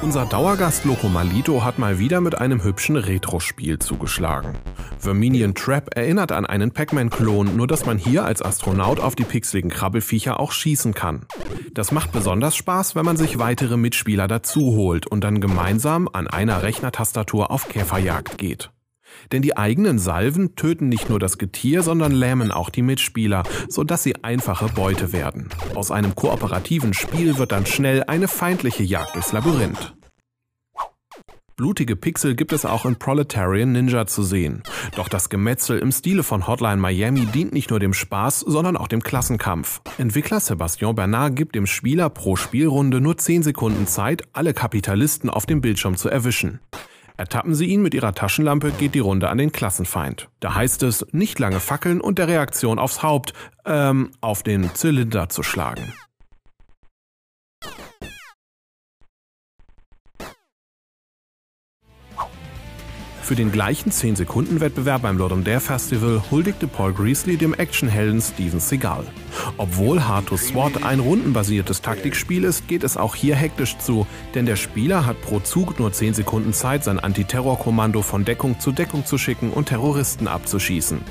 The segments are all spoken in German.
Unser Dauergast Loco Malito hat mal wieder mit einem hübschen Retro-Spiel zugeschlagen. Verminion Trap erinnert an einen Pac-Man-Klon, nur dass man hier als Astronaut auf die pixeligen Krabbelfiecher auch schießen kann. Das macht besonders Spaß, wenn man sich weitere Mitspieler dazu holt und dann gemeinsam an einer Rechnertastatur auf Käferjagd geht. Denn die eigenen Salven töten nicht nur das Getier, sondern lähmen auch die Mitspieler, sodass sie einfache Beute werden. Aus einem kooperativen Spiel wird dann schnell eine feindliche Jagd durchs Labyrinth. Blutige Pixel gibt es auch in Proletarian Ninja zu sehen. Doch das Gemetzel im Stile von Hotline Miami dient nicht nur dem Spaß, sondern auch dem Klassenkampf. Entwickler Sebastian Bernard gibt dem Spieler pro Spielrunde nur 10 Sekunden Zeit, alle Kapitalisten auf dem Bildschirm zu erwischen. Ertappen sie ihn mit ihrer Taschenlampe, geht die Runde an den Klassenfeind. Da heißt es, nicht lange fackeln und der Reaktion aufs Haupt, ähm, auf den Zylinder zu schlagen. Für den gleichen 10-Sekunden-Wettbewerb beim Lord Dare Festival huldigte Paul Greasley dem Actionhelden Steven Seagal. Obwohl Hard to SWAT ein rundenbasiertes Taktikspiel ist, geht es auch hier hektisch zu, denn der Spieler hat pro Zug nur 10 Sekunden Zeit, sein Antiterrorkommando von Deckung zu Deckung zu schicken und Terroristen abzuschießen.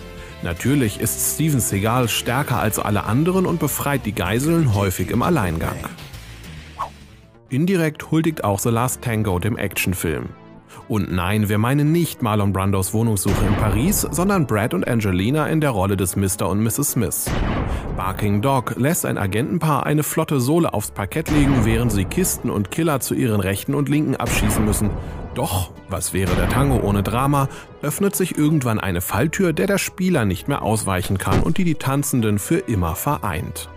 Natürlich ist Steven Seagal stärker als alle anderen und befreit die Geiseln häufig im Alleingang. Indirekt huldigt auch The Last Tango dem Actionfilm. Und nein, wir meinen nicht Marlon Brandos Wohnungssuche in Paris, sondern Brad und Angelina in der Rolle des Mr. und Mrs. Smith. Barking Dog lässt ein Agentenpaar eine flotte Sohle aufs Parkett legen, während sie Kisten und Killer zu ihren Rechten und Linken abschießen müssen. Doch, was wäre der Tango ohne Drama, öffnet sich irgendwann eine Falltür, der der Spieler nicht mehr ausweichen kann und die die Tanzenden für immer vereint.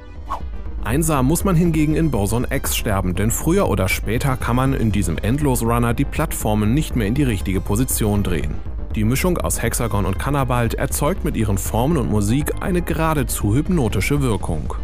Einsam muss man hingegen in Boson X sterben, denn früher oder später kann man in diesem Endlos-Runner die Plattformen nicht mehr in die richtige Position drehen. Die Mischung aus Hexagon und Cannabalt erzeugt mit ihren Formen und Musik eine geradezu hypnotische Wirkung.